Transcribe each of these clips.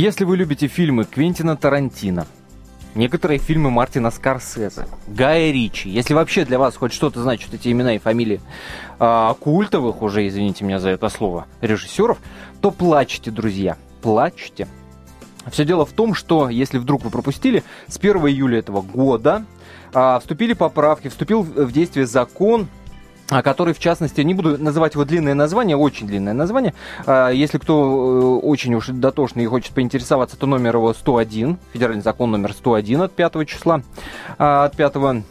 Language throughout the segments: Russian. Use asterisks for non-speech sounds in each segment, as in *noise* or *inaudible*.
Если вы любите фильмы Квентина Тарантино, некоторые фильмы Мартина Скорсезе, Гая Ричи, если вообще для вас хоть что-то значат эти имена и фамилии а, культовых уже, извините меня за это слово, режиссеров, то плачьте, друзья, плачьте. Все дело в том, что, если вдруг вы пропустили, с 1 июля этого года а, вступили поправки, вступил в действие закон который, в частности, не буду называть его длинное название, очень длинное название. А, если кто э, очень уж дотошный и хочет поинтересоваться, то номер его 101, федеральный закон номер 101 от 5 числа, а, от 5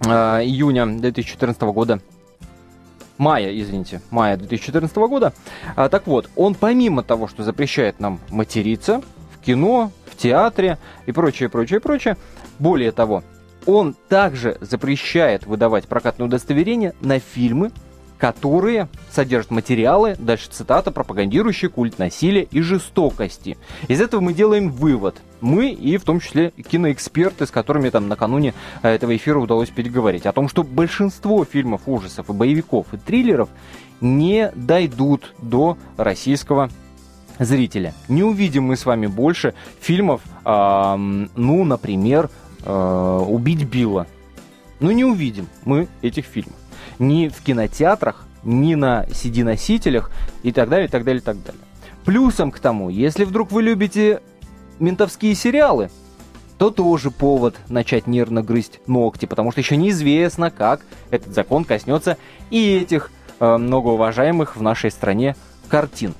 июня 2014 года мая, извините, мая 2014 года. Так вот, он помимо того, что запрещает нам материться в кино, в театре и прочее, прочее, прочее, более того, он также запрещает выдавать прокатное удостоверение на фильмы, которые содержат материалы, дальше цитата, пропагандирующие культ насилия и жестокости. Из этого мы делаем вывод. Мы и в том числе киноэксперты, с которыми там накануне э, этого эфира удалось переговорить, о том, что большинство фильмов ужасов и боевиков и триллеров не дойдут до российского зрителя. Не увидим мы с вами больше фильмов, э, ну, например, э, убить Билла. Ну, не увидим мы этих фильмов. Ни в кинотеатрах, ни на CD-носителях и так далее, и так далее, и так далее. Плюсом к тому, если вдруг вы любите ментовские сериалы, то тоже повод начать нервно грызть ногти, потому что еще неизвестно, как этот закон коснется и этих э, многоуважаемых в нашей стране картин.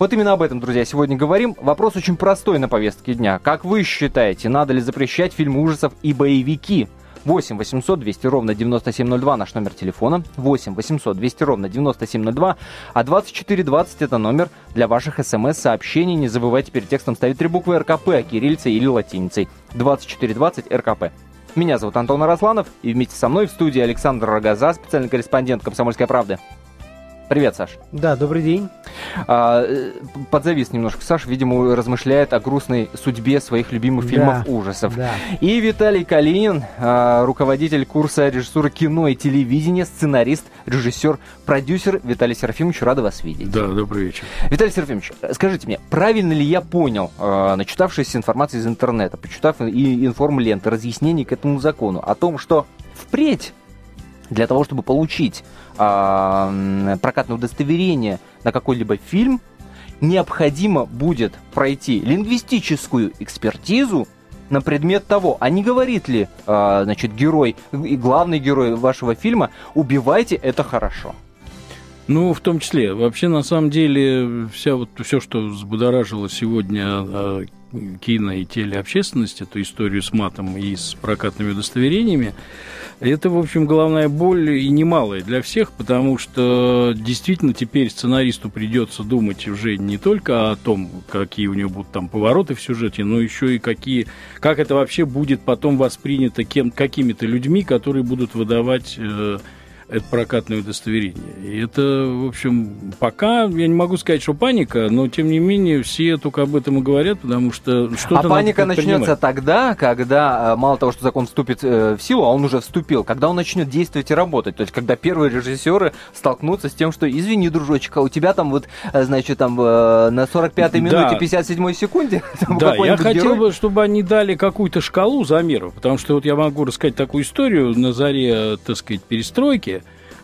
Вот именно об этом, друзья, сегодня говорим. Вопрос очень простой на повестке дня. Как вы считаете, надо ли запрещать фильмы ужасов и боевики? 8 800 200 ровно 9702 наш номер телефона. 8 800 200 ровно 9702. А 2420 это номер для ваших смс-сообщений. Не забывайте перед текстом ставить три буквы РКП, кириллицей или латиницей. 2420 РКП. Меня зовут Антон Арасланов, и вместе со мной в студии Александр Рогоза, специальный корреспондент «Комсомольской правды». Привет, Саш. Да, добрый день. А, э, подзавис немножко. Саш, видимо, размышляет о грустной судьбе своих любимых фильмов да, ужасов. Да. И Виталий Калинин, а, руководитель курса режиссуры кино и телевидения, сценарист, режиссер, продюсер. Виталий Серафимович, рада вас видеть. Да, добрый вечер. Виталий Серафимович, скажите мне, правильно ли я понял, а, начитавшись информации из интернета, почитав и информ-ленты, разъяснений к этому закону, о том, что впредь для того, чтобы получить э, прокатное удостоверение на какой-либо фильм, необходимо будет пройти лингвистическую экспертизу на предмет того, а не говорит ли, э, значит, герой и главный герой вашего фильма, убивайте, это хорошо. Ну, в том числе. Вообще, на самом деле, вся вот, все, что взбудоражило сегодня а, кино и телеобщественность, эту историю с матом и с прокатными удостоверениями, это, в общем, головная боль и немалая для всех, потому что действительно теперь сценаристу придется думать уже не только о том, какие у него будут там повороты в сюжете, но еще и какие, как это вообще будет потом воспринято кем, какими-то людьми, которые будут выдавать э, это прокатное удостоверение. И это, в общем, пока, я не могу сказать, что паника, но, тем не менее, все только об этом и говорят, потому что что-то А паника начнется тогда, когда, э, мало того, что закон вступит э, в силу, а он уже вступил, когда он начнет действовать и работать. То есть, когда первые режиссеры столкнутся с тем, что, извини, дружочек, а у тебя там вот, э, значит, там на 45-й минуте, *laughs* да. 57-й секунде Да, я хотел герой... бы, чтобы они дали какую-то шкалу замеров, потому что вот я могу рассказать такую историю на заре, так сказать, перестройки,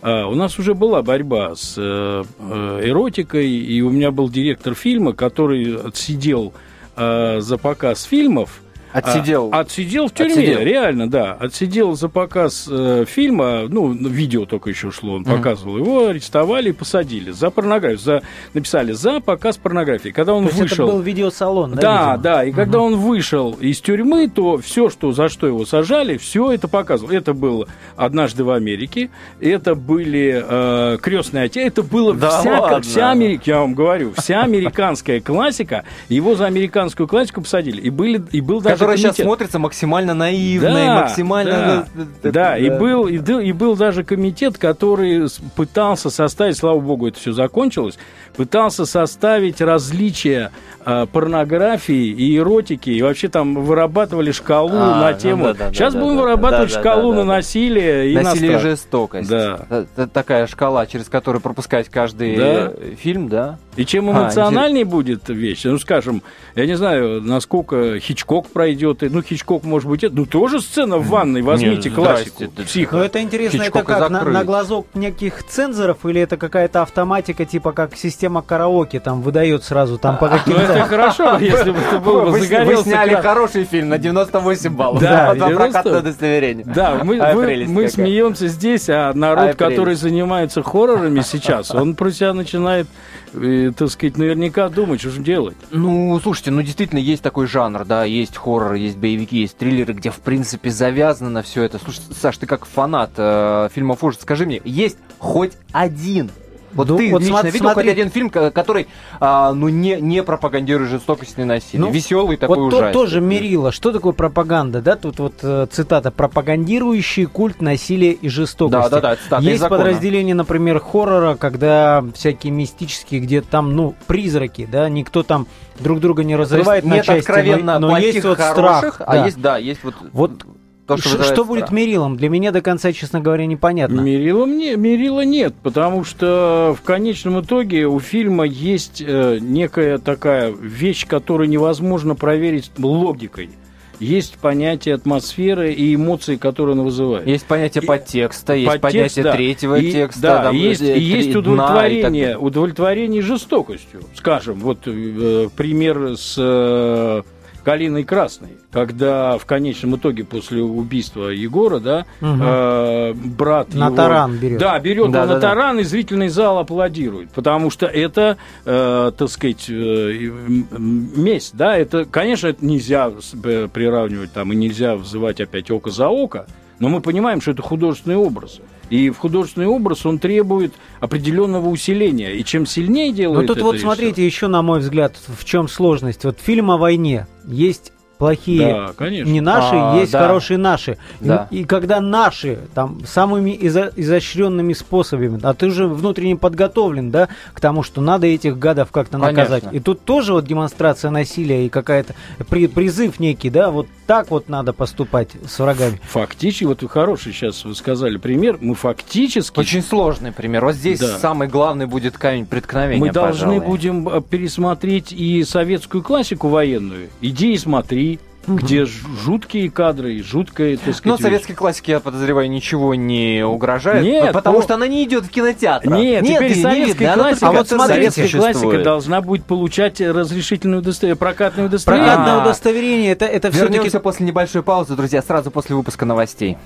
у нас уже была борьба с э, э, эротикой, и у меня был директор фильма, который отсидел э, за показ фильмов Отсидел. А, отсидел в тюрьме, отсидел. реально, да. Отсидел за показ э, фильма, ну, видео только еще шло, он mm показывал его, арестовали и посадили за порнографию. За, написали за показ порнографии. Когда он то вышел... это был видеосалон, да? Да, видимо? да. И mm когда он вышел из тюрьмы, то все, что, за что его сажали, все это показывал. Это было «Однажды в Америке», это были э, «Крестные отец», это было да вся, ладно. вся Америка, я вам говорю, вся американская классика, его за американскую классику посадили. И, были, и был даже которая сейчас смотрится максимально наивной, да, максимально... Да, да, да, и, был, и, и был даже комитет, который пытался составить, слава богу, это все закончилось, пытался составить различия э, порнографии и эротики, и вообще там вырабатывали шкалу а, на ну тему. Ну, да, да, Сейчас да, будем да, вырабатывать да, шкалу да, да, на насилие и насилие на и жестокость. Да. Это такая шкала, через которую пропускать каждый да. фильм, да? И чем эмоциональнее а, будет вещь, ну, скажем, я не знаю, насколько Хичкок пройдет, ну, Хичкок, может быть, ну, тоже сцена в ванной, возьмите Нет, классику. Психо. Но это интересно, Хичкок это как, на, на глазок неких цензоров, или это какая-то автоматика, типа как система караоке, там, выдает сразу, там, по каким-то... Ну, это хорошо, *laughs* если бы ты был бы загорелся. Вы сняли хороший фильм на 98 баллов. Да, прокатное удостоверение. Да, мы смеемся здесь, а народ, который занимается хоррорами *laughs* сейчас, он про себя начинает и, так сказать, наверняка думать, что же делать. Ну, слушайте, ну действительно есть такой жанр, да, есть хоррор, есть боевики, есть триллеры, где, в принципе, завязано на все это. Слушай, Саш, ты как фанат э, фильмов ужасов, скажи мне, есть хоть один вот ну, ты вот лично смотри, видел смотри. хоть один фильм, который а, ну, не, не пропагандирует жестокость и насилие? Ну, Веселый такой вот ужасный. То, тоже мерило. Что такое пропаганда? Да, тут вот э, цитата. Пропагандирующий культ насилия и жестокости. Да, да, да. Цитата Есть подразделение, например, хоррора, когда всякие мистические, где там, ну, призраки, да, никто там друг друга не разрывает на нет части, откровенно но, но есть вот хороших, страх. А да. есть, да, есть вот... Вот то, что, что будет мерилом? Для меня до конца, честно говоря, непонятно. Мерилом не, мерила нет, потому что в конечном итоге у фильма есть э, некая такая вещь, которую невозможно проверить логикой. Есть понятие атмосферы и эмоции, которые он вызывает. Есть понятие и, подтекста, есть подтекст, понятие да. третьего и, текста. Да, там, есть, и есть удовлетворение, так... удовлетворение жестокостью. Скажем, вот э, пример с... Э, Калиной Красной, когда в конечном итоге после убийства Егора, да, угу. э, брат на его, таран берет, да, берет да, его да, на да. таран, и зрительный зал аплодирует, потому что это, э, так сказать, э, месть, да, это, конечно, это нельзя приравнивать там и нельзя взывать опять око за око, но мы понимаем, что это художественный образ. И в художественный образ он требует определенного усиления. И чем сильнее делает Но тут вот смотрите, еще на мой взгляд, в чем сложность. Вот фильм о войне. Есть плохие да, конечно. не наши, а, есть да. хорошие наши. Да. И, и когда наши там самыми изо- изощренными способами, а ты же внутренне подготовлен, да, к тому, что надо этих гадов как-то наказать. И тут тоже вот демонстрация насилия и какая-то при, призыв некий, да, вот так вот надо поступать с врагами. Фактически, вот вы хороший сейчас вы сказали пример, мы фактически... Очень сложный пример. Вот здесь да. самый главный будет камень преткновения, Мы должны пожалуй. будем э, пересмотреть и советскую классику военную. Иди и смотри, угу. где жуткие кадры и жуткая, так сказать... Но советской классике, я подозреваю, ничего не угрожает, Нет, потому по... что она не идет в кинотеатр. Нет, Нет теперь советская не классика, а вот советская классика должна будет получать разрешительное удостоверение, прокатное удостоверение. Прокатное удостоверение, это, это все-таки... Вернемся после небольшой паузы, друзья, сразу после выпуска новостей.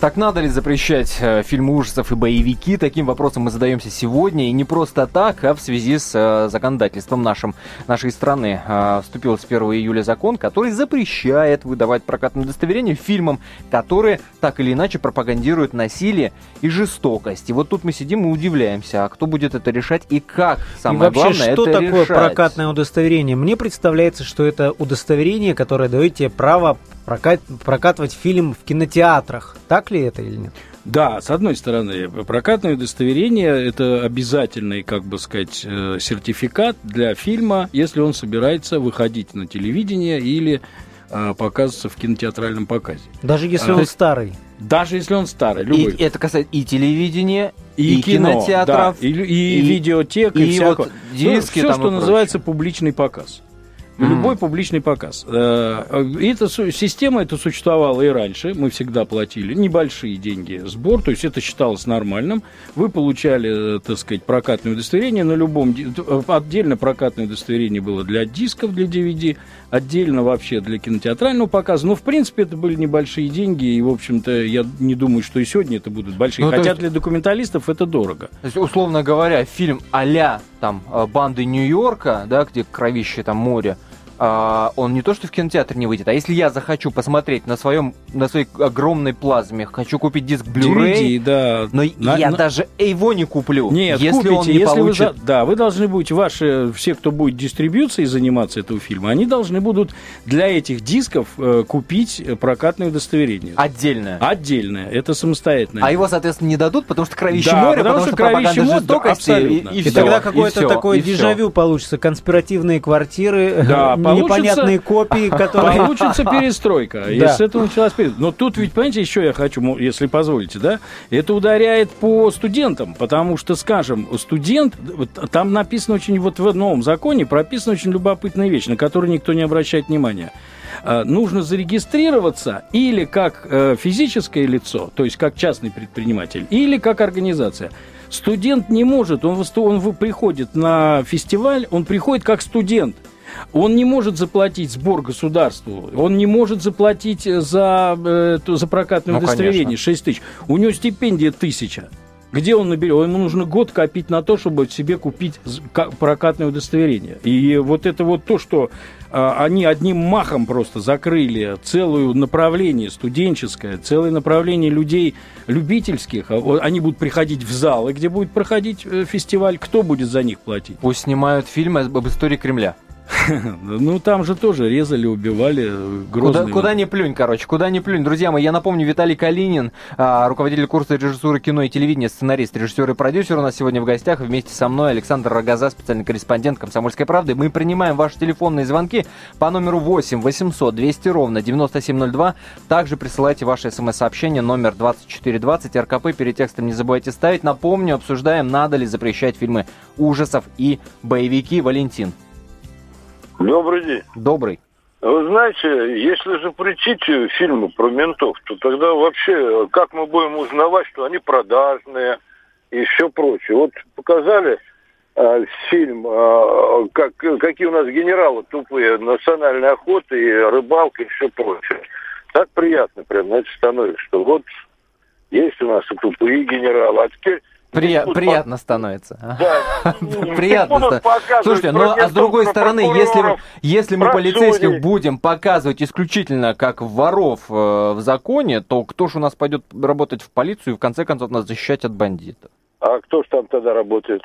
Так надо ли запрещать э, фильмы ужасов и боевики? Таким вопросом мы задаемся сегодня. И не просто так, а в связи с э, законодательством нашим, нашей страны. Вступил с 1 июля закон, который запрещает выдавать прокатное удостоверение фильмам, которые так или иначе пропагандируют насилие и жестокость. И вот тут мы сидим и удивляемся, а кто будет это решать и как? Самое и вообще, главное, что это такое решать? прокатное удостоверение? Мне представляется, что это удостоверение, которое дает тебе право прокат, прокатывать фильм в кинотеатрах. Так ли это или нет? Да, с одной стороны, прокатное удостоверение – это обязательный, как бы сказать, э, сертификат для фильма, если он собирается выходить на телевидение или э, показываться в кинотеатральном показе. Даже если а, он старый? Даже если он старый, любой. И, это касается и телевидения, и, и кино, кинотеатров, да, и, и, и видеотек, и, и всякого. Вот диски, ну, все, что называется публичный показ. Mm-hmm. Любой публичный показ. Э, эта система это существовала и раньше. Мы всегда платили небольшие деньги сбор, то есть это считалось нормальным. Вы получали, э, так сказать, прокатное удостоверение на любом... Э, отдельно прокатное удостоверение было для дисков, для DVD, отдельно вообще для кинотеатрального показа. Но, в принципе, это были небольшие деньги, и, в общем-то, я не думаю, что и сегодня это будут большие. Ну, Хотя есть... для документалистов это дорого. То есть, условно говоря, фильм а там банды Нью-Йорка, да, где кровище там море, а, он не то что в кинотеатр не выйдет, а если я захочу посмотреть на своем на своей огромной плазме, хочу купить диск Blu-ray, да, но на, я на... даже его не куплю. Нет, если купите, он не если получит... вы, да, вы должны будете ваши все, кто будет дистрибьюцией заниматься этого фильма, они должны будут для этих дисков э, купить прокатное удостоверение. Отдельное. Отдельное, это самостоятельное. А его, соответственно, не дадут, потому что кровище да, море, потому, потому что, что кровище море, да, абсолютно. И, и, и, и тогда какое-то такое и дежавю получится, конспиративные квартиры. Да, *laughs* получится, непонятные копии, *laughs* которые... Получится перестройка. И с этого началась перестройка. Но тут ведь, понимаете, еще я хочу, если позволите, да, это ударяет по студентам, потому что, скажем, студент, там написано очень, вот в новом законе прописана очень любопытная вещь, на которую никто не обращает внимания а, нужно зарегистрироваться или как э, физическое лицо, то есть как частный предприниматель, или как организация. Студент не может, он, он приходит на фестиваль, он приходит как студент. Он не может заплатить сбор государству, он не может заплатить за, э, за прокатное ну, удостоверение конечно. 6 тысяч. У него стипендия тысяча. Где он наберет? Ему нужно год копить на то, чтобы себе купить прокатное удостоверение. И вот это вот то, что а, они одним махом просто закрыли целое направление студенческое, целое направление людей любительских. А, они будут приходить в залы, где будет проходить э, фестиваль. Кто будет за них платить? Пусть снимают фильмы об истории Кремля. *laughs* Ну, там же тоже резали, убивали грозные. Куда, куда ни плюнь, короче, куда ни плюнь. Друзья мои, я напомню, Виталий Калинин, а, руководитель курса режиссуры кино и телевидения, сценарист, режиссер и продюсер у нас сегодня в гостях. Вместе со мной Александр Рогоза, специальный корреспондент «Комсомольской правды». Мы принимаем ваши телефонные звонки по номеру 8 800 200 ровно 9702. Также присылайте ваши смс-сообщения номер 2420 РКП. Перед текстом не забывайте ставить. Напомню, обсуждаем, надо ли запрещать фильмы ужасов и боевики. Валентин. Добрый день. Добрый. Вы знаете, если запретить фильмы про ментов, то тогда вообще как мы будем узнавать, что они продажные и все прочее? Вот показали э, фильм, э, как, какие у нас генералы тупые, национальная охота и рыбалка и все прочее. Так приятно прям, знаете, становится, что вот есть у нас и тупые генералы, а теперь Прия- приятно становится. Да. приятно. Слушайте, ну а с другой стороны, если, если мы полицейских будем показывать исключительно как воров э, в законе, то кто же у нас пойдет работать в полицию и в конце концов нас защищать от бандитов? А кто же там тогда работает?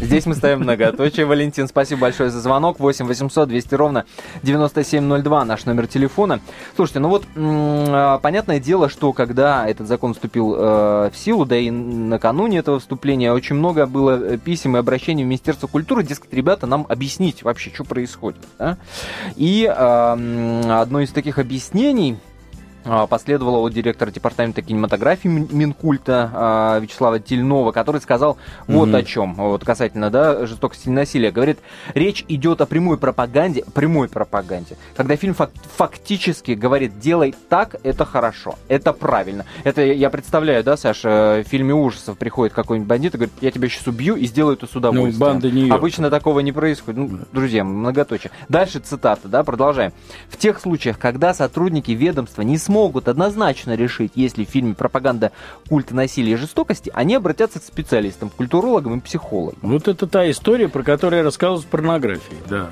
Здесь мы ставим многоточие. Валентин, спасибо большое за звонок. 8 800 200 ровно 9702 наш номер телефона. Слушайте, ну вот а, понятное дело, что когда этот закон вступил э, в силу, да и накануне этого вступления, очень много было э, писем и обращений в Министерство культуры, дескать, ребята, нам объяснить вообще, что происходит. Да? И э, одно из таких объяснений последовало от директора департамента кинематографии Минкульта а, Вячеслава Тельнова, который сказал вот mm-hmm. о чем, вот касательно да, жестокости и насилия. Говорит, речь идет о прямой пропаганде, прямой пропаганде, когда фильм фак- фактически говорит, делай так, это хорошо, это правильно. Это я представляю, да, Саша, в фильме ужасов приходит какой-нибудь бандит и говорит, я тебя сейчас убью и сделаю это с удовольствием. Ну, банда не Обычно такого не происходит. Ну, друзья, многоточие. Дальше цитата, да, продолжаем. В тех случаях, когда сотрудники ведомства не смогут смогут однозначно решить, если в фильме пропаганда культа насилия и жестокости, они обратятся к специалистам, культурологам и психологам. Вот это та история, про которую я рассказывал с порнографией, да.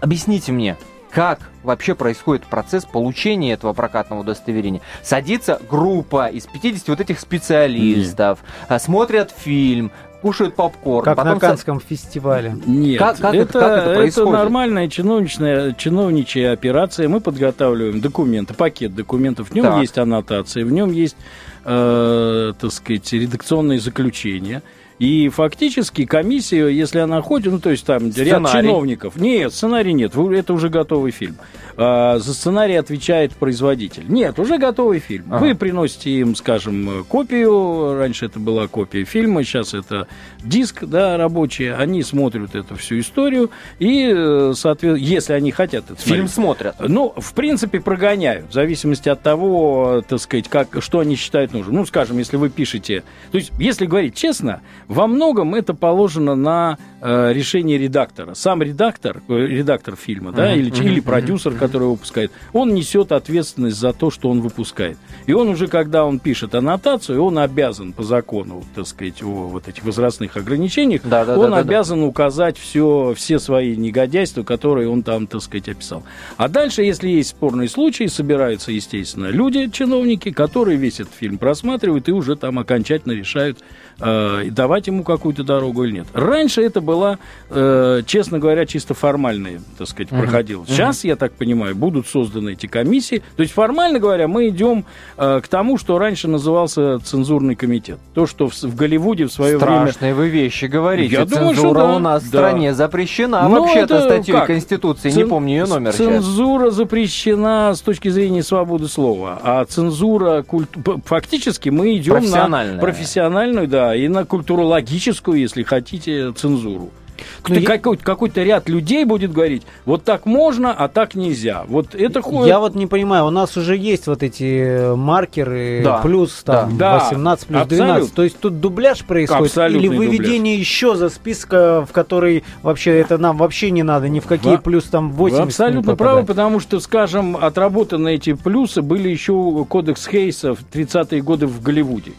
Объясните мне, как вообще происходит процесс получения этого прокатного удостоверения. Садится группа из 50 вот этих специалистов, Нет. смотрят фильм, кушают попкорн. Как потом на Канском с... фестивале. Нет, как, как это, это, как это, происходит? это нормальная чиновничная, чиновничья операция. Мы подготавливаем документы, пакет документов. В нем так. есть аннотации, в нем есть, э, так сказать, редакционные заключения. И фактически комиссия, если она ходит, ну то есть там сценарий. ряд чиновников. Нет, сценарий нет, это уже готовый фильм. А, за сценарий отвечает производитель. Нет, уже готовый фильм. Ага. Вы приносите им, скажем, копию. Раньше это была копия фильма, сейчас это диск, да, рабочий. Они смотрят эту всю историю и, э, соответственно, если они хотят это Фильм смотрят. Ну, в принципе, прогоняют, в зависимости от того, так сказать, как, что они считают нужным. Ну, скажем, если вы пишете... То есть, если говорить честно, во многом это положено на э, решение редактора. Сам редактор, э, редактор фильма, да, uh-huh, или, uh-huh, или продюсер, uh-huh. Который выпускает, он несет ответственность за то, что он выпускает. И он уже, когда он пишет аннотацию, он обязан по закону, так сказать, о вот этих возрастных ограничениях, да, да, он да, обязан да. указать все, все свои негодяйства, которые он там, так сказать, описал. А дальше, если есть спорные случаи, собираются, естественно, люди, чиновники, которые весь этот фильм просматривают и уже там окончательно решают, э, давать ему какую-то дорогу или нет. Раньше это была, э, честно говоря, чисто формальная, так сказать, проходило. Сейчас, я так понимаю, понимаю, будут созданы эти комиссии. То есть, формально говоря, мы идем э, к тому, что раньше назывался цензурный комитет. То, что в, в Голливуде в свое Страшные время... Страшные вы вещи говорите. Я Цензура думаю, да, у нас да. в стране запрещена. Ну, вообще-то статьей как? Конституции, Цен... не помню ее номер Цензура сейчас. запрещена с точки зрения свободы слова. А цензура... Культ... Фактически мы идем на профессиональную, да, и на культурологическую, если хотите, цензуру. Кто, я... какой-то, какой-то ряд людей будет говорить, вот так можно, а так нельзя. Вот это ходит... Я вот не понимаю, у нас уже есть вот эти маркеры да. плюс там да. 18, плюс Абсолют. 12. То есть тут дубляж происходит Абсолютный или выведение дубляж. еще за списка, в который вообще это нам вообще не надо, ни в какие Во... плюс там 80 Вы абсолютно правы, потому что, скажем, отработаны эти плюсы были еще кодекс Хейса в 30-е годы в Голливуде.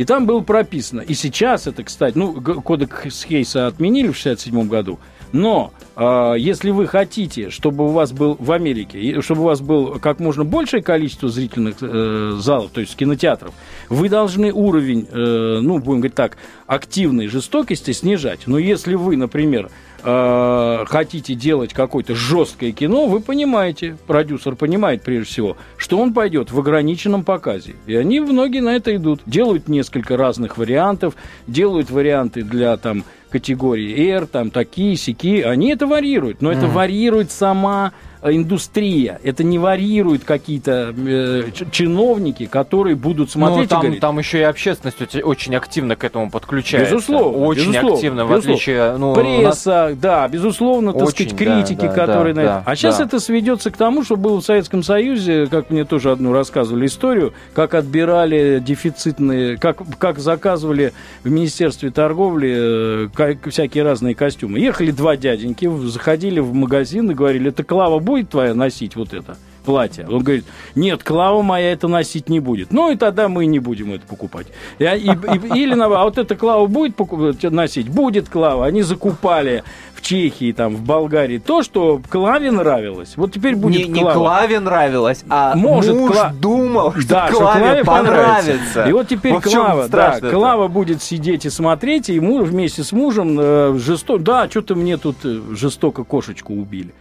И там было прописано, и сейчас это, кстати, ну, кодекс Хейса отменили в 67 году, но э, если вы хотите, чтобы у вас был в Америке, чтобы у вас было как можно большее количество зрительных э, залов, то есть кинотеатров, вы должны уровень, э, ну, будем говорить так, активной жестокости снижать. Но если вы, например, э, хотите делать какое-то жесткое кино, вы понимаете, продюсер понимает прежде всего, что он пойдет в ограниченном показе. И они многие на это идут. Делают несколько разных вариантов, делают варианты для там категории R, там такие, сики, они это варьируют, но mm. это варьирует сама индустрия. Это не варьируют какие-то э, чиновники, которые будут ну, смотреть. Ну, там, и говорить, там еще и общественность очень активно к этому подключается. Безусловно. Очень безусловно, активно, безусловно. в отличие... Ну, Пресса, нас... да, безусловно, так очень, сказать, критики, да, которые да, на это. а сейчас да. это сведется к тому, что было в Советском Союзе, как мне тоже одну рассказывали историю, как отбирали дефицитные, как, как заказывали в Министерстве торговли э, всякие разные костюмы. Ехали два дяденьки, заходили в магазин и говорили, это Клава будет твоя носить вот это платье? Он говорит, нет, Клава моя это носить не будет. Ну и тогда мы не будем это покупать. И, и, и, или, а вот эта Клава будет покупать, носить? Будет Клава. Они закупали в Чехии, там, в Болгарии то, что Клаве нравилось. Вот теперь будет не, Клава. Не Клаве нравилось, а Может, муж Кла... думал, что да, Клаве, что Клаве понравится. понравится. И вот теперь вот Клава, да, Клава будет сидеть и смотреть, и муж вместе с мужем э, жестоко... Да, что-то мне тут э, жестоко кошечку убили.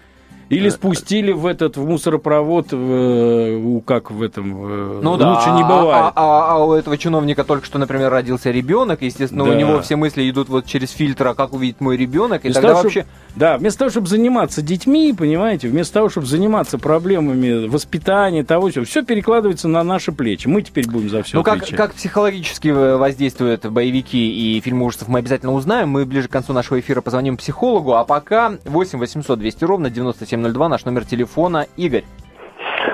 Или э, спустили в этот в мусоропровод, в, как в этом, ну, лучше да, не бывает. А, а, а у этого чиновника только что, например, родился ребенок, естественно, да. у него все мысли идут вот через фильтр, а как увидеть мой ребенок, и, и тогда того, вообще... Чтобы, да, вместо того, чтобы заниматься детьми, понимаете, вместо того, чтобы заниматься проблемами воспитания, того, все, все перекладывается на наши плечи. Мы теперь будем за все Ну, как, как психологически воздействуют боевики и фильмы ужасов, мы обязательно узнаем. Мы ближе к концу нашего эфира позвоним психологу, а пока 8 800 200 ровно 97 702, наш номер телефона. Игорь.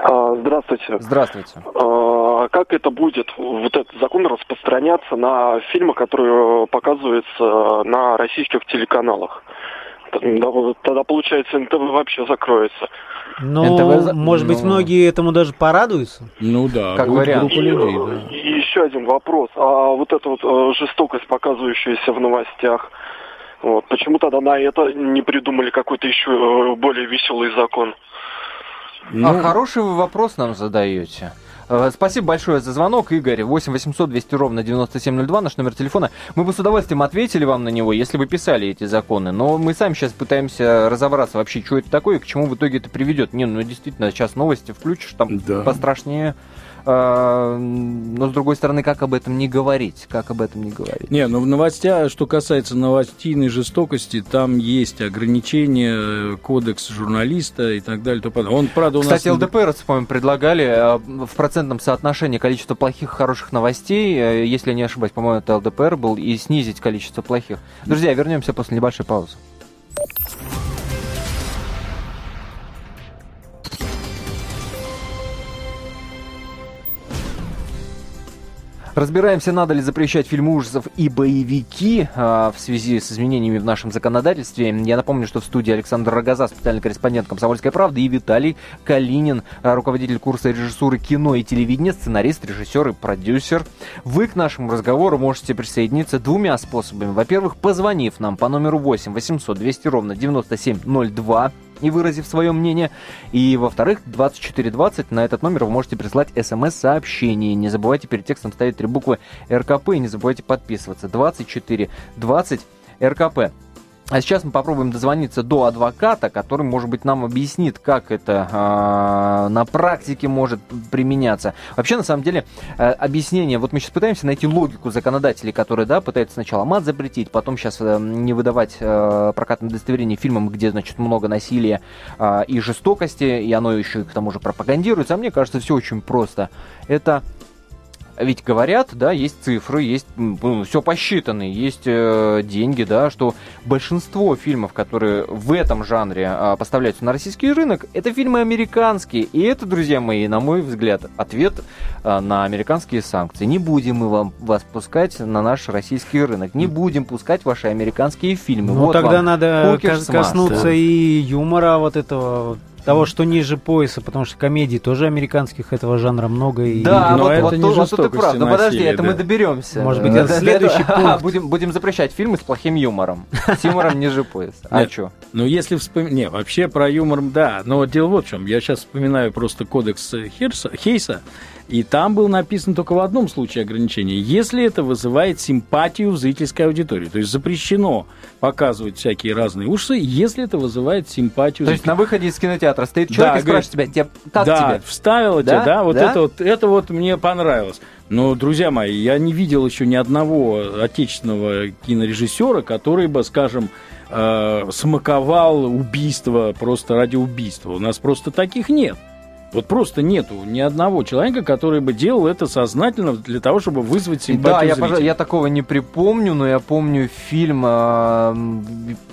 А, здравствуйте. Здравствуйте. А, как это будет, вот этот закон распространяться на фильмы, которые показываются на российских телеканалах? Тогда, получается, НТВ вообще закроется. Ну, НТВ... может быть, ну... многие этому даже порадуются? Ну да, как вариант. Группа людей, да. И еще один вопрос. А вот эта вот э, жестокость, показывающаяся в новостях, вот. Почему тогда на это не придумали какой-то еще э, более веселый закон? Ну... А хороший вы вопрос нам задаете. Э, спасибо большое за звонок, Игорь. 8 800 200 ровно 9702, наш номер телефона. Мы бы с удовольствием ответили вам на него, если бы писали эти законы. Но мы сами сейчас пытаемся разобраться вообще, что это такое и к чему в итоге это приведет. Не, ну действительно, сейчас новости включишь, там да. пострашнее а, но с другой стороны, как об этом не говорить? Как об этом не говорить? Не, ну в новостях, что касается новостейной жестокости, там есть ограничения, кодекс журналиста и так далее. Он, правда, у Кстати, нас... ЛДПР, по-моему, предлагали а, в процентном соотношении количество плохих и хороших новостей, э, если не ошибаюсь, по-моему, это ЛДПР был, и снизить количество плохих. Друзья, вернемся после небольшой паузы. Разбираемся, надо ли запрещать фильмы ужасов и боевики а, в связи с изменениями в нашем законодательстве. Я напомню, что в студии Александр Рогоза, специальный корреспондент «Комсомольской правды», и Виталий Калинин, а, руководитель курса режиссуры кино и телевидения, сценарист, режиссер и продюсер. Вы к нашему разговору можете присоединиться двумя способами. Во-первых, позвонив нам по номеру 8 800 200 ровно 9702 и выразив свое мнение. И, во-вторых, 2420 на этот номер вы можете прислать смс-сообщение. Не забывайте перед текстом ставить три буквы РКП и не забывайте подписываться. 2420 РКП. А сейчас мы попробуем дозвониться до адвоката, который, может быть, нам объяснит, как это э, на практике может применяться. Вообще, на самом деле, э, объяснение, вот мы сейчас пытаемся найти логику законодателей, которые, да, пытаются сначала мат запретить, потом сейчас э, не выдавать э, прокатное удостоверение фильмам, где, значит, много насилия э, и жестокости, и оно еще и к тому же пропагандируется. А мне кажется, все очень просто. Это ведь говорят, да, есть цифры, есть ну, все посчитано, есть э, деньги, да, что большинство фильмов, которые в этом жанре э, поставляются на российский рынок, это фильмы американские. И это, друзья мои, на мой взгляд, ответ э, на американские санкции. Не будем мы вам, вас пускать на наш российский рынок, не будем пускать ваши американские фильмы. Ну, вот тогда надо коснуться и юмора вот этого того, что ниже пояса, потому что комедий тоже американских этого жанра много. И... Да, но вот, это вот, не вот тут ты прав. Но подожди, это мы доберемся. Может быть, это следующий пункт. Будем, будем запрещать фильмы с плохим юмором. С юмором ниже пояса. А что? Ну, если вспомнить... Не, вообще про юмор, да. Но дело вот в чем. Я сейчас вспоминаю просто кодекс Хейса, и там был написан только в одном случае ограничение. Если это вызывает симпатию в зрительской аудитории. То есть запрещено показывать всякие разные ужасы, если это вызывает симпатию. То есть на выходе из кинотеатра стоит человек да, и спрашивает тебя, как да, тебе? вставила да? тебя, да, вот да? это вот, это вот мне понравилось. Но, друзья мои, я не видел еще ни одного отечественного кинорежиссера, который бы, скажем, э, смаковал убийство просто ради убийства. У нас просто таких нет. Вот просто нету ни одного человека, который бы делал это сознательно для того, чтобы вызвать симпатию Да, я, я такого не припомню, но я помню фильм, э,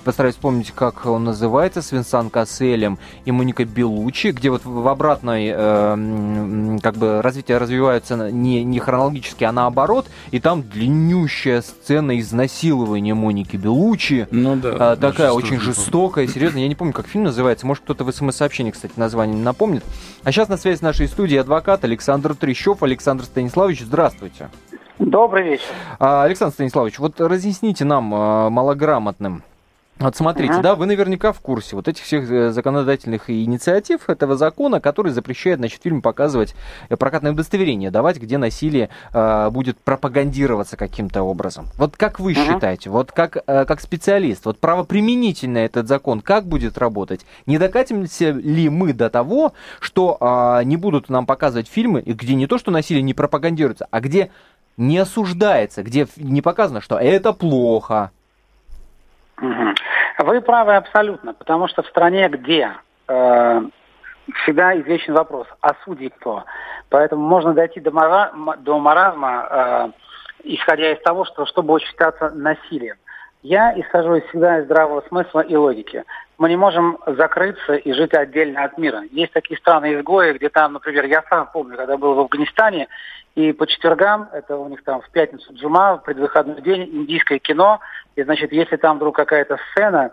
постараюсь вспомнить, как он называется, с Винсан Касселем и Моника Белучи, где вот в обратной э, как бы развитие развивается не, не хронологически, а наоборот, и там длиннющая сцена изнасилования Моники Белучи. Ну да. Э, такая очень жестокая, серьезно. Я не помню, как фильм называется. Может, кто-то в смс-сообщении, кстати, название не напомнит. А сейчас на связи с нашей студией адвокат Александр Трещев. Александр Станиславович, здравствуйте. Добрый вечер. А, Александр Станиславович, вот разъясните нам, а, малограмотным, вот смотрите, да, вы наверняка в курсе вот этих всех э, законодательных инициатив этого закона, который запрещает, значит, фильм показывать э, прокатное удостоверение, давать, где насилие э, будет пропагандироваться каким-то образом. Вот как вы считаете, вот как, э, как специалист, вот правоприменительно этот закон как будет работать? Не докатимся ли мы до того, что э, не будут нам показывать фильмы, где не то, что насилие не пропагандируется, а где не осуждается, где не показано, что это плохо, вы правы абсолютно, потому что в стране, где э, всегда извечен вопрос, а судьи кто? Поэтому можно дойти до, мара, до маразма, э, исходя из того, что что будет считаться насилием. Я исхожу всегда из здравого смысла и логики. Мы не можем закрыться и жить отдельно от мира. Есть такие страны-изгои, где там, например, я сам помню, когда был в Афганистане, и по четвергам, это у них там в пятницу джума, в предвыходной день, индийское кино. И, значит, если там вдруг какая-то сцена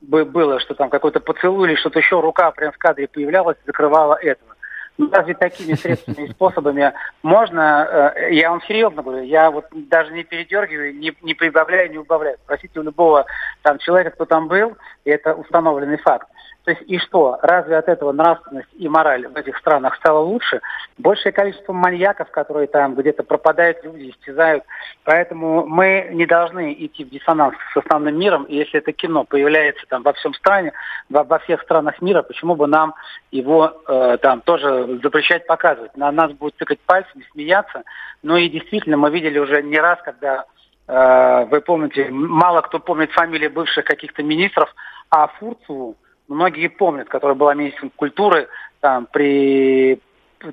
было, что там какой-то поцелуй или что-то еще, рука прям в кадре появлялась, закрывала этого. Ну, разве такими средствами и способами можно, э, я вам серьезно говорю, я вот даже не передергиваю, не, не прибавляю, не убавляю. Спросите у любого там человека, кто там был, и это установленный факт. То есть и что? Разве от этого нравственность и мораль в этих странах стала лучше? Большее количество маньяков, которые там где-то пропадают, люди истязают. Поэтому мы не должны идти в диссонанс с основным миром. И если это кино появляется там во всем стране, во, во всех странах мира, почему бы нам его э, там тоже запрещать показывать? На нас будут тыкать пальцами, смеяться. Ну и действительно, мы видели уже не раз, когда э, вы помните, мало кто помнит фамилии бывших каких-то министров, а Фурцеву, многие помнят, которая была министром культуры там, при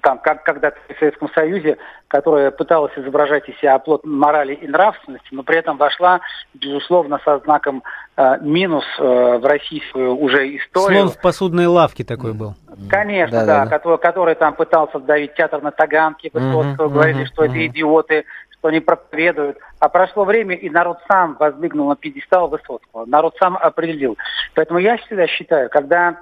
там, как когда-то в Советском Союзе, которая пыталась изображать из себя оплот морали и нравственности, но при этом вошла, безусловно, со знаком э, минус э, в российскую уже историю. Слон в посудной лавке такой был. Конечно, да, да, да. Который, который там пытался давить театр на Таганке, Высоцкого, угу, говорили, угу, что угу. это идиоты, что они проповедуют. А прошло время, и народ сам воздвигнул на пьедестал Высоцкого. Народ сам определил. Поэтому я всегда считаю, когда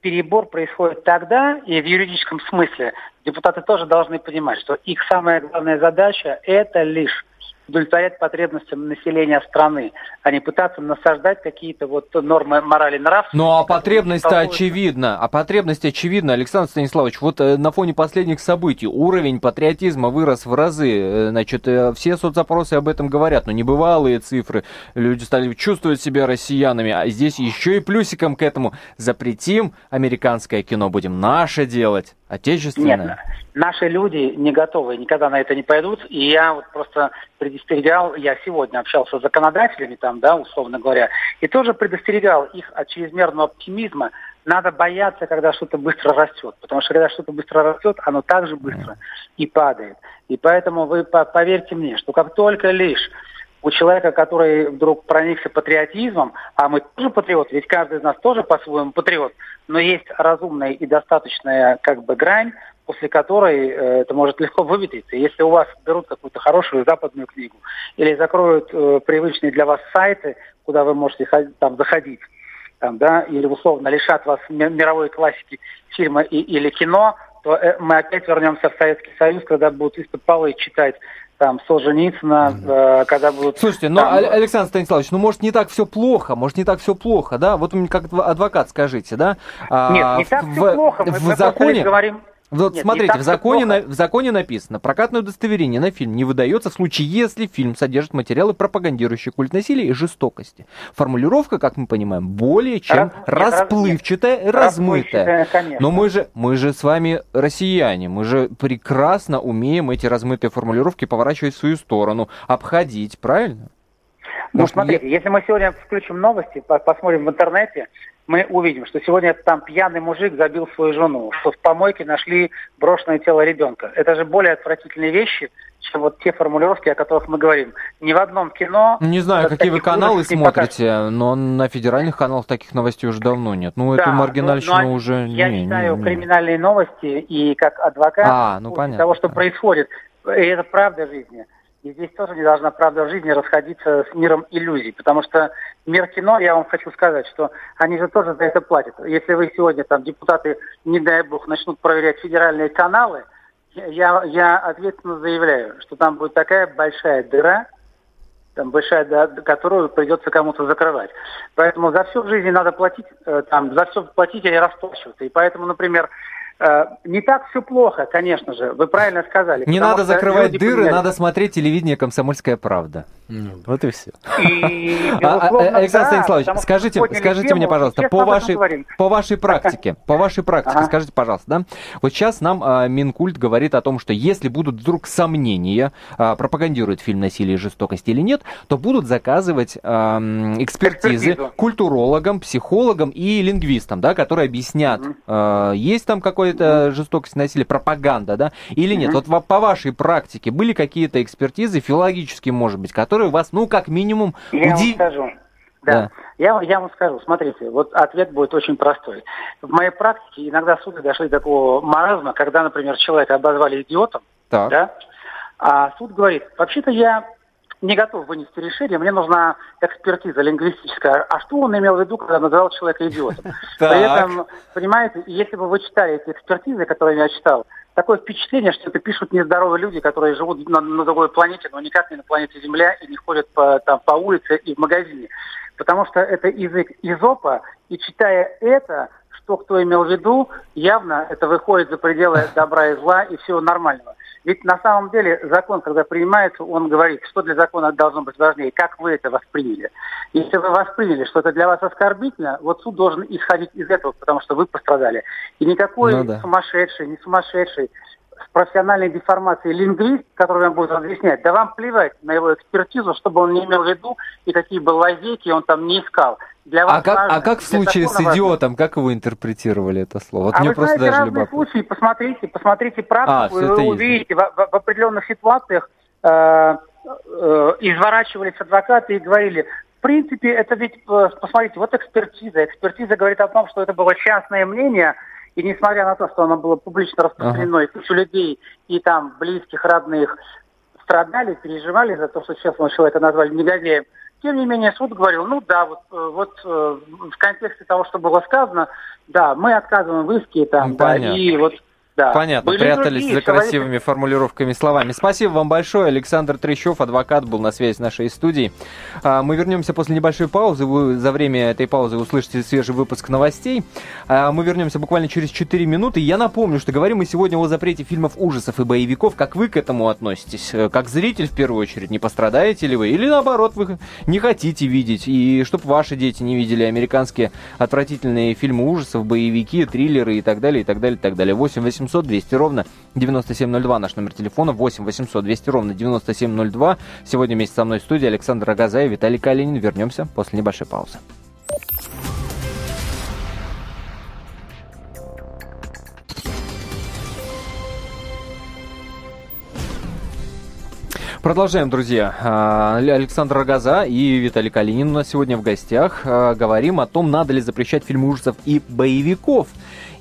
перебор происходит тогда, и в юридическом смысле депутаты тоже должны понимать, что их самая главная задача – это лишь удовлетворять потребностям населения страны, а не пытаться насаждать какие-то вот нормы морали нравственности. Ну а потребность-то очевидна. А потребность очевидна, Александр Станиславович. Вот э, на фоне последних событий уровень патриотизма вырос в разы. Э, значит, э, все соцопросы об этом говорят, но небывалые цифры. Люди стали чувствовать себя россиянами. А здесь еще и плюсиком к этому запретим американское кино, будем наше делать. Отечественное? Нет, наши люди не готовы, никогда на это не пойдут. И я вот просто предостерегал, я сегодня общался с законодателями там, да, условно говоря, и тоже предостерегал их от чрезмерного оптимизма. Надо бояться, когда что-то быстро растет, потому что когда что-то быстро растет, оно также быстро и падает. И поэтому вы поверьте мне, что как только лишь у человека, который вдруг проникся патриотизмом, а мы тоже патриоты, ведь каждый из нас тоже по-своему патриот, но есть разумная и достаточная как бы грань, после которой э, это может *laughs* легко выветриться. Если у вас берут какую-то хорошую западную книгу или закроют э, привычные для вас сайты, куда вы можете там заходить, там, да, или условно лишат вас мировой классики фильма и, или кино, то э, мы опять вернемся в Советский Союз, когда будут из-под полы читать там Солженицына, э, когда будут... Слушайте, ну, Александр Станиславович, ну, может, не так все плохо, может, не так все плохо, да? Вот мне как адвокат скажите, да? А, Нет, не так в, все плохо. Мы, в мы законе... говорим вот Нет, смотрите, в законе, на, в законе написано, прокатное удостоверение на фильм не выдается в случае, если фильм содержит материалы, пропагандирующие культ насилия и жестокости. Формулировка, как мы понимаем, более чем Раз, расплывчатая, нет, размытая. Конечно. Но мы же, мы же с вами россияне, мы же прекрасно умеем эти размытые формулировки поворачивать в свою сторону, обходить, правильно? Ну, Может, смотрите, я... если мы сегодня включим новости, посмотрим в интернете, мы увидим, что сегодня там пьяный мужик забил свою жену, что в помойке нашли брошенное тело ребенка. Это же более отвратительные вещи, чем вот те формулировки, о которых мы говорим. Ни в одном кино... Не знаю, какие вы каналы смотрите, но на федеральных каналах таких новостей уже давно нет. Ну, да, эту маргинальщину ну, ну, уже... Я не, читаю не, не. криминальные новости, и как адвокат, а, ну, понятно. того, что происходит, и это правда жизни – и здесь тоже не должна правда жизни расходиться с миром иллюзий, потому что мир кино, я вам хочу сказать, что они же тоже за это платят. Если вы сегодня там депутаты, не дай бог, начнут проверять федеральные каналы, я, я ответственно заявляю, что там будет такая большая дыра, там большая, да, которую придется кому-то закрывать. Поэтому за все в жизни надо платить, э, там, за все платить или расплачиваться. И поэтому, например, не так все плохо, конечно же, вы правильно сказали. Не надо закрывать дыры, поменялись. надо смотреть телевидение «Комсомольская правда». Mm. Вот и все. И, *laughs* а, а, Александр да, Станиславович, скажите, скажите мне, пожалуйста, по вашей, по вашей практике, по вашей практике, ага. скажите, пожалуйста, да, вот сейчас нам а, Минкульт говорит о том, что если будут вдруг сомнения, а, пропагандирует фильм «Насилие и жестокость» или нет, то будут заказывать а, экспертизы Экспертизу. культурологам, психологам и лингвистам, да, которые объяснят, mm. а, есть там какая-то mm. жестокость, насилие, пропаганда, да, или нет. Вот по вашей практике были какие-то экспертизы, филологические, может быть, которые которые вас, ну, как минимум, Я удив... вам скажу. Да. да. Я, я вам скажу, смотрите, вот ответ будет очень простой. В моей практике иногда суды дошли до такого маразма, когда, например, человека обозвали идиотом, так. да, а суд говорит, вообще-то я не готов вынести решение, мне нужна экспертиза лингвистическая. А что он имел в виду, когда называл человека идиотом? *laughs* При этом, понимаете, если бы вы читали эти экспертизы, которые я читал, такое впечатление, что это пишут нездоровые люди, которые живут на, на другой планете, но никак не на планете Земля и не ходят по, там, по улице и в магазине. Потому что это язык изопа, и читая это, что кто имел в виду, явно это выходит за пределы добра и зла и всего нормального. Ведь на самом деле закон, когда принимается, он говорит, что для закона должно быть важнее, как вы это восприняли. Если вы восприняли, что это для вас оскорбительно, вот суд должен исходить из этого, потому что вы пострадали. И никакой ну, да. сумасшедший, не сумасшедший, с профессиональной деформацией лингвист, который вам будет разъяснять, да вам плевать на его экспертизу, чтобы он не имел в виду и какие бы лазейки он там не искал. Для вас а, как, важно, а как в случае с идиотом, как вы интерпретировали это слово? Вот а мне вы просто знаете, даже разные любопытно. случаи, посмотрите, посмотрите практику, а, и вы увидите, в, в, в определенных ситуациях э, э, изворачивались адвокаты и говорили, в принципе, это ведь, э, посмотрите, вот экспертиза. Экспертиза говорит о том, что это было частное мнение, и несмотря на то, что оно было публично распространено, ага. и куча людей, и там близких, родных, страдали, переживали за то, что сейчас мы человека назвали негодяем, тем не менее, суд говорил, ну да, вот, э, вот э, в контексте того, что было сказано, да, мы отказываем в иске там, ну, да, и вот Да. Понятно, Были прятались за красивыми человек... формулировками словами. Спасибо вам большое. Александр Трещев, адвокат, был на связи с нашей студией. А, мы вернемся после небольшой паузы. Вы за время этой паузы услышите свежий выпуск новостей. А, мы вернемся буквально через 4 минуты. Я напомню, что говорим мы сегодня о запрете фильмов ужасов и боевиков. Как вы к этому относитесь? Э, как зритель, в первую очередь, не пострадаете ли вы? Или наоборот, вы не хотите видеть? И чтобы ваши дети не видели американские отвратительные фильмы ужасов, боевики, триллеры и так далее, и так далее, и так далее. 8 800 800 200 ровно 9702 наш номер телефона, 8 800 200 ровно 9702. Сегодня вместе со мной в студии Александр Агаза и Виталий Калинин. Вернемся после небольшой паузы. Продолжаем, друзья. А, Александр Рогоза и Виталий Калинин у нас сегодня в гостях. А, говорим о том, надо ли запрещать фильмы ужасов и боевиков.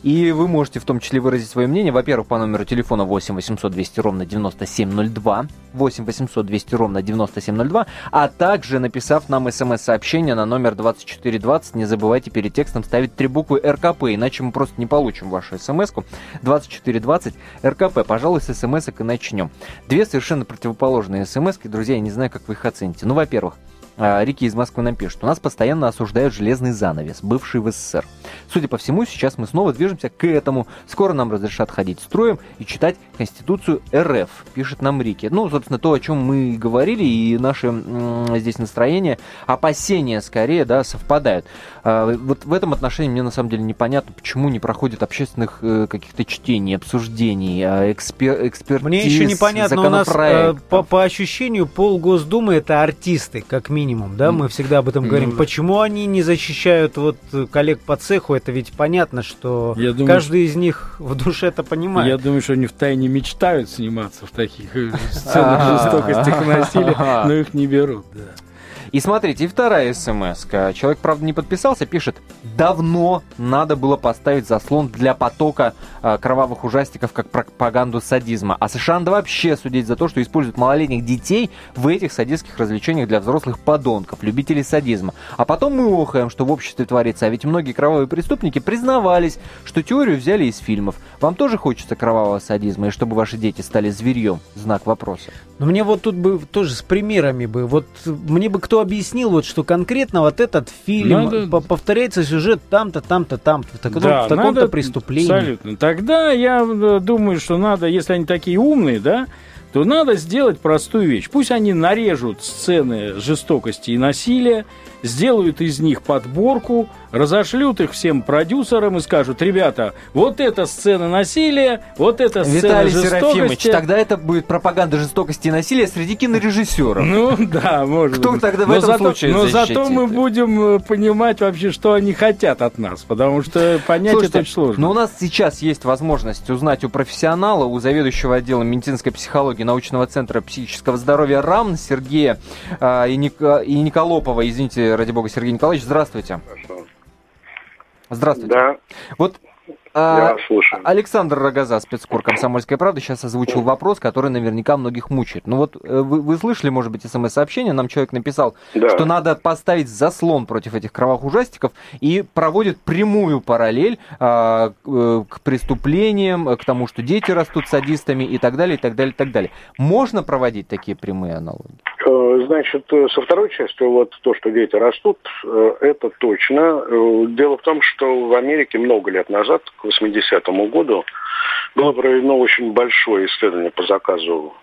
И вы можете в том числе выразить свое мнение, во-первых, по номеру телефона 8 800 200 ровно 9702, 8 800 200 ровно 9702, а также написав нам смс-сообщение на номер 2420. Не забывайте перед текстом ставить три буквы РКП, иначе мы просто не получим вашу смс-ку. 2420 РКП. Пожалуй, с смс-ок и начнем. Две совершенно противоположные смс-ки, друзья, я не знаю, как вы их оцените. Ну, во-первых, Рики из Москвы нам пишет, у нас постоянно осуждают железный занавес, бывший в СССР. Судя по всему, сейчас мы снова движемся к этому. Скоро нам разрешат ходить строем и читать Конституцию РФ, пишет нам Рики. Ну, собственно, то, о чем мы говорили, и наши здесь настроения, опасения скорее, да, совпадают. А, вот в этом отношении мне на самом деле непонятно, почему не проходит общественных э, каких-то чтений, обсуждений, а, экспер, экспертиз, Мне еще непонятно, у нас э, по, по ощущению пол Госдумы это артисты, как минимум минимум, да, мы всегда об этом говорим. Почему они не защищают вот коллег по цеху? Это ведь понятно, что я думаю, каждый из них в душе это понимает. Я думаю, что они в тайне мечтают сниматься в таких э, *laughs* сценах жестокости и насилия, но их не берут, да. И смотрите, и вторая смс. Человек, правда, не подписался, пишет, давно надо было поставить заслон для потока э, кровавых ужастиков как пропаганду садизма. А США надо вообще судить за то, что используют малолетних детей в этих садистских развлечениях для взрослых подонков, любителей садизма. А потом мы охаем, что в обществе творится. А ведь многие кровавые преступники признавались, что теорию взяли из фильмов. Вам тоже хочется кровавого садизма, и чтобы ваши дети стали зверьем? Знак вопроса. Но мне вот тут бы тоже с примерами бы. Вот мне бы кто объяснил, вот, что конкретно вот этот фильм надо... повторяется сюжет там-то, там-то, там-то, в, таком, да, в таком-то преступлении. Абсолютно. Тогда я э, думаю, что надо, если они такие умные, да, то надо сделать простую вещь. Пусть они нарежут сцены жестокости и насилия, сделают из них подборку, разошлют их всем продюсерам и скажут, ребята, вот эта сцена насилия, вот эта сцена Виталий жестокости. Серафимович, тогда это будет пропаганда жестокости и насилия среди кинорежиссеров. Ну да, может Кто быть. тогда в но этом зато, случае Но зато мы будем э, понимать вообще, что они хотят от нас, потому что понять Слушайте, это очень сложно. Но у нас сейчас есть возможность узнать у профессионала, у заведующего отделом медицинской психологии научного центра психического здоровья РАМ Сергея э, и, Ник, и Николопова, извините, ради бога, Сергей Николаевич, здравствуйте. Хорошо. Здравствуйте. Да. Вот а, слушаю. Александр Рогоза, спецкор «Комсомольская правда», сейчас озвучил вопрос, который наверняка многих мучает. Ну вот э, вы, вы слышали, может быть, смс-сообщение, нам человек написал, да. что надо поставить заслон против этих кровавых ужастиков и проводит прямую параллель а, э, к преступлениям, к тому, что дети растут садистами и так далее, и так далее, и так далее. Можно проводить такие прямые аналогии? Э, значит, со второй частью, вот то, что дети растут, это точно. Дело в том, что в Америке много лет назад, к 80-му году было проведено очень большое исследование по заказу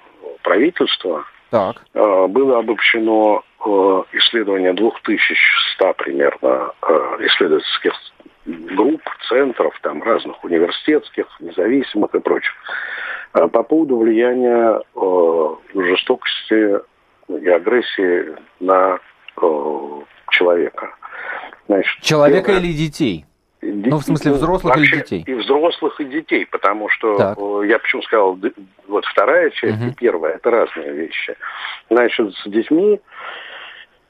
правительства. Так. Было обобщено э, исследование 2100 примерно э, исследовательских групп, центров, там разных университетских, независимых и прочих, по поводу влияния э, жестокости и агрессии на человека. Значит, человека первое, или детей? Ну, в смысле, взрослых или детей? И взрослых, и детей, потому что так. я почему сказал, вот вторая часть угу. и первая, это разные вещи. Значит, с детьми э,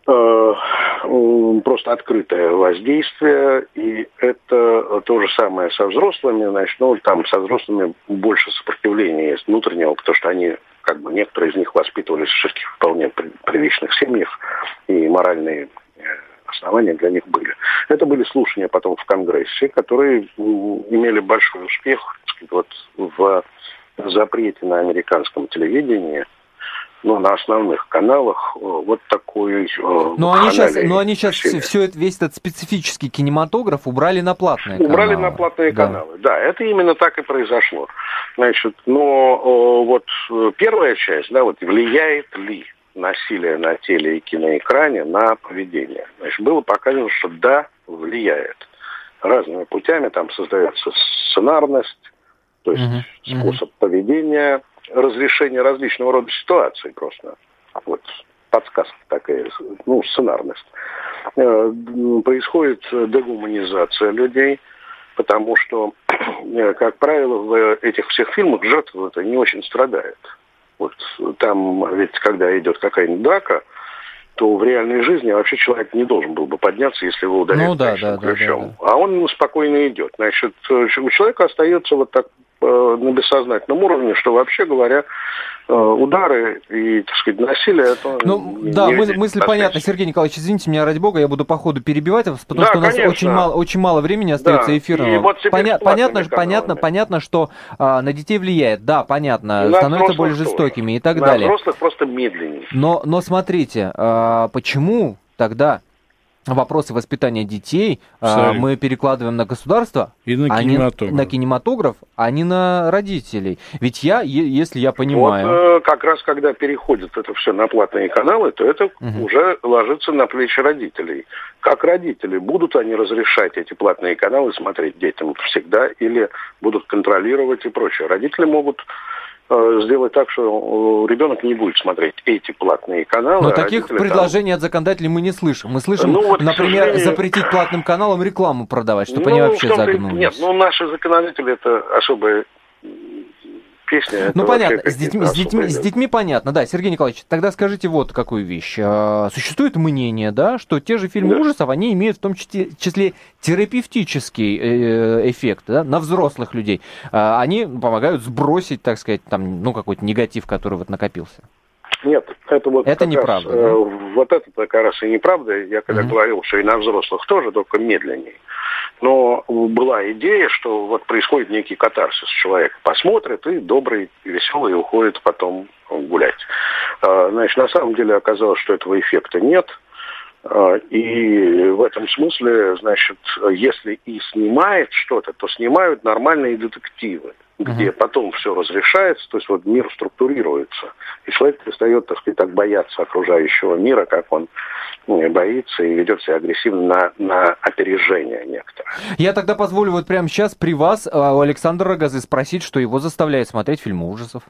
просто открытое воздействие, и это то же самое со взрослыми, значит, ну, там со взрослыми больше сопротивления есть внутреннего, потому что они, как бы, некоторые из них воспитывались в таких вполне приличных семьях, и моральные основания для них были. Это были слушания потом в Конгрессе, которые имели большой успех вот, в запрете на американском телевидении ну, на основных каналах э, вот такой... Э, но они сейчас, но они сейчас все это, весь этот специфический кинематограф убрали на платные убрали каналы. Убрали на платные да. каналы, да, это именно так и произошло. Значит, но вот э, первая часть, да, вот влияет ли насилие на теле и киноэкране на поведение? Значит, было показано, что да, влияет. Разными путями там создается сценарность, то есть uh-huh. способ поведения, разрешение различного рода ситуаций просто. Вот подсказка такая, ну, сценарность. Э, происходит дегуманизация людей, потому что, э, как правило, в этих всех фильмах жертва это не очень страдает. Вот там ведь, когда идет какая-нибудь драка, то в реальной жизни вообще человек не должен был бы подняться, если его ударят ну, да, да, ключом. Да, да, да. А он спокойно идет. Значит, у человека остается вот так Э, на бессознательном уровне, что вообще говоря, э, удары и, так сказать, насилие, это... Ну, да, мы, мысль понятна. Сергей Николаевич, извините меня, ради бога, я буду по ходу перебивать вас, потому да, что у нас очень мало, очень мало времени остается да. эфирного. Вот Поня- понятно, понятно, понятно, что а, на детей влияет, да, понятно, на становятся более жестокими тоже. и так на далее. На просто медленнее. Но, но смотрите, а, почему тогда вопросы воспитания детей а, мы перекладываем на государство, и на кинематограф. А на кинематограф, а не на родителей. Ведь я, если я понимаю... Вот, э, как раз когда переходит это все на платные каналы, то это угу. уже ложится на плечи родителей. Как родители, будут они разрешать эти платные каналы смотреть детям всегда или будут контролировать и прочее. Родители могут сделать так, что ребенок не будет смотреть эти платные каналы. Но а таких предложений там... от законодателей мы не слышим. Мы слышим, ну, вот, например, сожалению... запретить платным каналам рекламу продавать, чтобы ну, они вообще загнулись. Нет, ну наши законодатели это особая песня. Ну, понятно, с детьми, с, детьми, с детьми понятно, да. Сергей Николаевич, тогда скажите вот какую вещь. А, существует мнение, да, что те же фильмы да. ужасов, они имеют в том числе, числе терапевтический э, эффект да, на взрослых людей. А, они помогают сбросить, так сказать, там, ну, какой-то негатив, который вот накопился. Нет, это вот это неправда. Раз, да? вот это как раз и неправда. Я когда mm-hmm. говорил, что и на взрослых тоже, только медленнее. Но была идея, что вот происходит некий катарсис. Человек посмотрит и добрый, веселый уходит потом гулять. А, значит, на самом деле оказалось, что этого эффекта нет. А, и в этом смысле, значит, если и снимает что-то, то снимают нормальные детективы где uh-huh. потом все разрешается, то есть вот мир структурируется, и человек перестает, так сказать, так бояться окружающего мира, как он ну, боится и ведет себя агрессивно на, на опережение некоторое. Я тогда позволю вот прямо сейчас при вас а, у Александра Рогозы спросить, что его заставляет смотреть фильмы ужасов.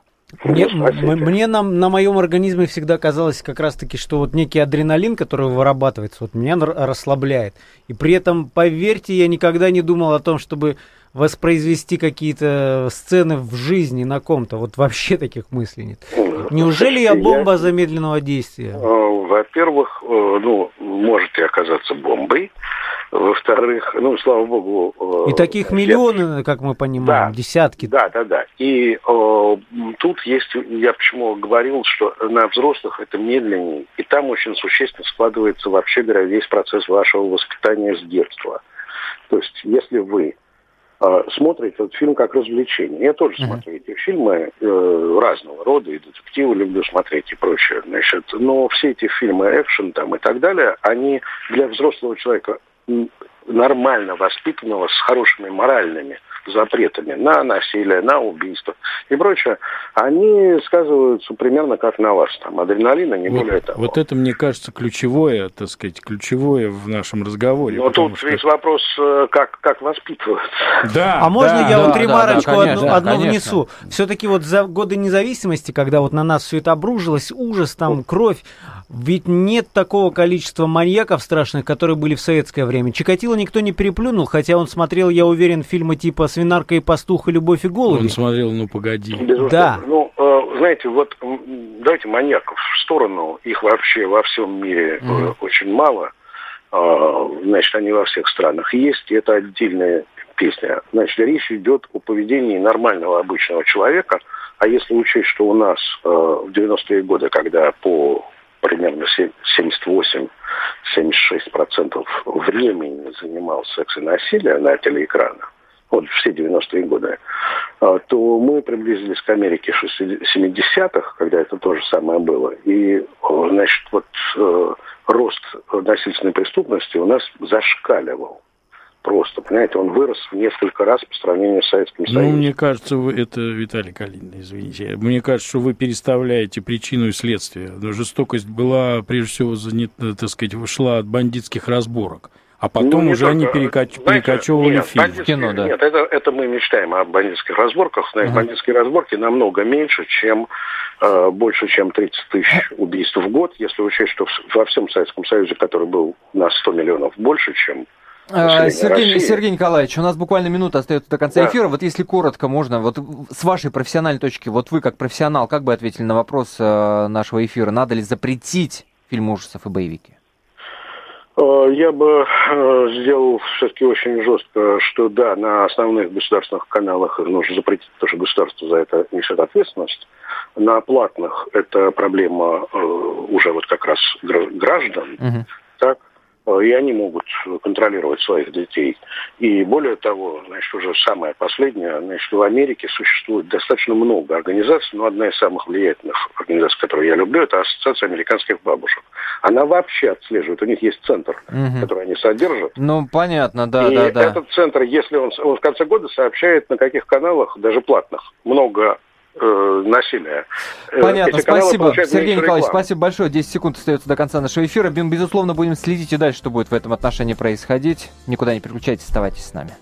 Мне, мне на, на моем организме всегда казалось как раз-таки, что вот некий адреналин, который вырабатывается, вот меня расслабляет. И при этом, поверьте, я никогда не думал о том, чтобы воспроизвести какие-то сцены в жизни на ком-то. Вот вообще таких мыслей нет. Неужели я бомба замедленного действия? Э, во-первых, э, ну, можете оказаться бомбой. Во-вторых, ну, слава богу... Э, И таких миллионы, как мы понимаем, да, десятки. Да, да, да. И э, тут есть, я почему говорил, что на взрослых это медленнее, и там очень существенно складывается, вообще говоря, весь процесс вашего воспитания с детства. То есть, если вы смотрит этот фильм как развлечение. Я тоже uh-huh. смотрю эти фильмы э, разного рода, и детективы люблю смотреть и прочее. Значит, но все эти фильмы экшен там и так далее, они для взрослого человека нормально воспитанного, с хорошими моральными запретами на насилие, на убийство и прочее, они сказываются примерно как на вас. Там адреналина, не вот, более того. Вот это, мне кажется, ключевое, так сказать, ключевое в нашем разговоре. Но тут что... весь вопрос, э, как, как воспитываться. Да, а можно да, я да, вот ремарочку да, да, конечно, одну, одну внесу? Все-таки вот за годы независимости, когда вот на нас все это обружилось, ужас, там, кровь, ведь нет такого количества маньяков страшных, которые были в советское время. Чикатило никто не переплюнул, хотя он смотрел, я уверен, фильмы типа «Свинарка и пастух» и «Любовь и голуби». Он смотрел «Ну, погоди». Безусловно. Да. Ну, э, знаете, вот давайте маньяков в сторону. Их вообще во всем мире mm. очень мало. Э, значит, они во всех странах есть, и это отдельная песня. Значит, речь идет о поведении нормального обычного человека, а если учесть, что у нас э, в 90-е годы, когда по примерно 78 76% времени занимал секс и насилие на телеэкранах, вот все 90-е годы, а, то мы приблизились к Америке 70-х, когда это то же самое было. И, значит, вот э, рост насильственной преступности у нас зашкаливал просто, понимаете, он вырос в несколько раз по сравнению с Советским ну, Союзом. Ну, мне кажется, вы, это Виталий Калинин, извините, мне кажется, что вы переставляете причину и следствие. Жестокость была, прежде всего, занят, так сказать, шла от бандитских разборок. А потом ну, уже только, они перекач... знаете, перекочевывали нет, фильм. В кино, да. Нет, это, это мы мечтаем о бандитских разборках. Знаете, uh-huh. бандитские разборки намного меньше, чем э, больше, чем 30 тысяч убийств в год, если учесть, что во всем Советском Союзе, который был на 100 миллионов больше, чем а, Сергей, Сергей Николаевич, у нас буквально минута остается до конца да. эфира. Вот если коротко можно, вот с вашей профессиональной точки, вот вы как профессионал, как бы ответили на вопрос э, нашего эфира, надо ли запретить фильм ужасов и боевики? Э, я бы э, сделал все-таки очень жестко, что да, на основных государственных каналах нужно запретить, потому что государство за это несет ответственность. На платных это проблема уже вот как раз граждан. Угу. Так, и они могут контролировать своих детей. И более того, значит, уже самое последнее, значит, в Америке существует достаточно много организаций, но одна из самых влиятельных организаций, которую я люблю, это Ассоциация американских бабушек. Она вообще отслеживает, у них есть центр, угу. который они содержат. Ну, понятно, да, и да, да. этот центр, если он, он в конце года сообщает, на каких каналах, даже платных, много э, насилия. Э, Понятно, спасибо. Сергей Николаевич, спасибо большое. 10 секунд остается до конца нашего эфира. Безусловно, будем следить и дальше, что будет в этом отношении происходить. Никуда не переключайтесь, оставайтесь с нами.